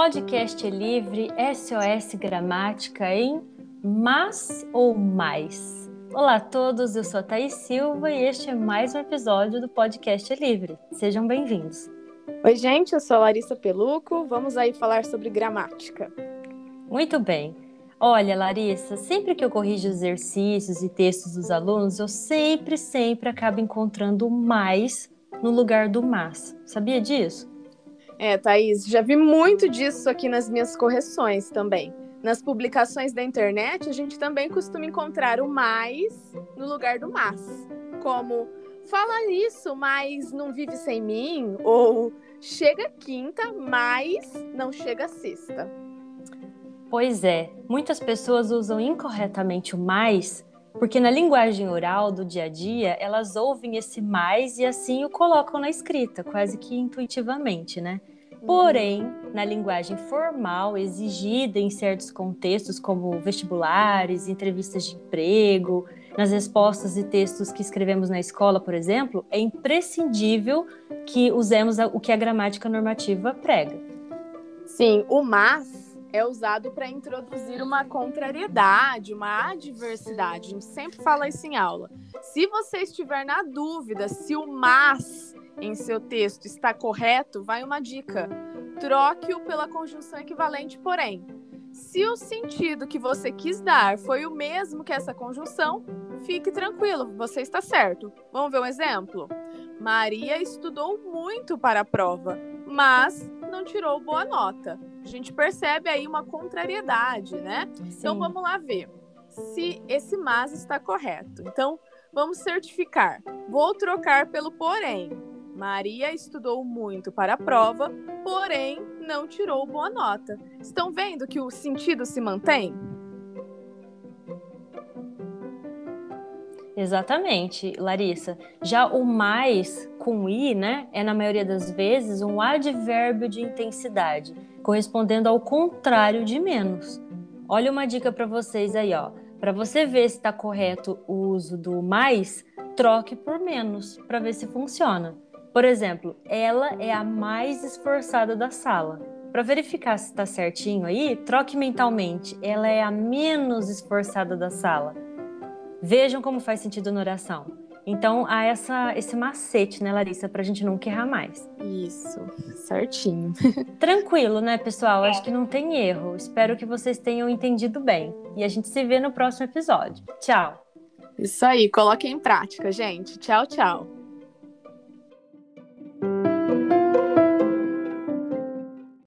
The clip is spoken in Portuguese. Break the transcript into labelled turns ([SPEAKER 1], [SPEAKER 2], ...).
[SPEAKER 1] podcast é livre SOS Gramática em Mas ou Mais. Olá a todos, eu sou a Thaís Silva e este é mais um episódio do podcast é livre. Sejam bem-vindos.
[SPEAKER 2] Oi, gente, eu sou a Larissa Peluco. Vamos aí falar sobre gramática.
[SPEAKER 1] Muito bem. Olha, Larissa, sempre que eu corrijo exercícios e textos dos alunos, eu sempre, sempre acabo encontrando o mais no lugar do mas. Sabia disso?
[SPEAKER 2] É, Thaís, já vi muito disso aqui nas minhas correções também. Nas publicações da internet, a gente também costuma encontrar o mais no lugar do mas. Como fala isso, mas não vive sem mim, ou chega quinta, mas não chega sexta.
[SPEAKER 1] Pois é, muitas pessoas usam incorretamente o mais, porque na linguagem oral do dia a dia, elas ouvem esse mais e assim o colocam na escrita, quase que intuitivamente, né? Porém, na linguagem formal, exigida em certos contextos, como vestibulares, entrevistas de emprego, nas respostas e textos que escrevemos na escola, por exemplo, é imprescindível que usemos o que a gramática normativa prega.
[SPEAKER 2] Sim, o mas é usado para introduzir uma contrariedade, uma adversidade. A gente sempre fala isso em aula. Se você estiver na dúvida se o mas em seu texto está correto, vai uma dica. Troque-o pela conjunção equivalente, porém. Se o sentido que você quis dar foi o mesmo que essa conjunção, fique tranquilo, você está certo. Vamos ver um exemplo? Maria estudou muito para a prova, mas não tirou boa nota. A gente percebe aí uma contrariedade, né? Sim. Então vamos lá ver se esse mas está correto. Então vamos certificar. Vou trocar pelo porém. Maria estudou muito para a prova, porém não tirou boa nota. Estão vendo que o sentido se mantém?
[SPEAKER 1] Exatamente, Larissa. Já o mais com i, né, é na maioria das vezes um advérbio de intensidade, correspondendo ao contrário de menos. Olha uma dica para vocês aí, ó. Para você ver se está correto o uso do mais, troque por menos para ver se funciona. Por exemplo, ela é a mais esforçada da sala. Para verificar se está certinho aí, troque mentalmente. Ela é a menos esforçada da sala. Vejam como faz sentido na oração. Então, há essa, esse macete, né, Larissa, para a gente não errar mais.
[SPEAKER 2] Isso, certinho.
[SPEAKER 1] Tranquilo, né, pessoal? Acho que não tem erro. Espero que vocês tenham entendido bem. E a gente se vê no próximo episódio. Tchau!
[SPEAKER 2] Isso aí, coloquem em prática, gente. Tchau, tchau.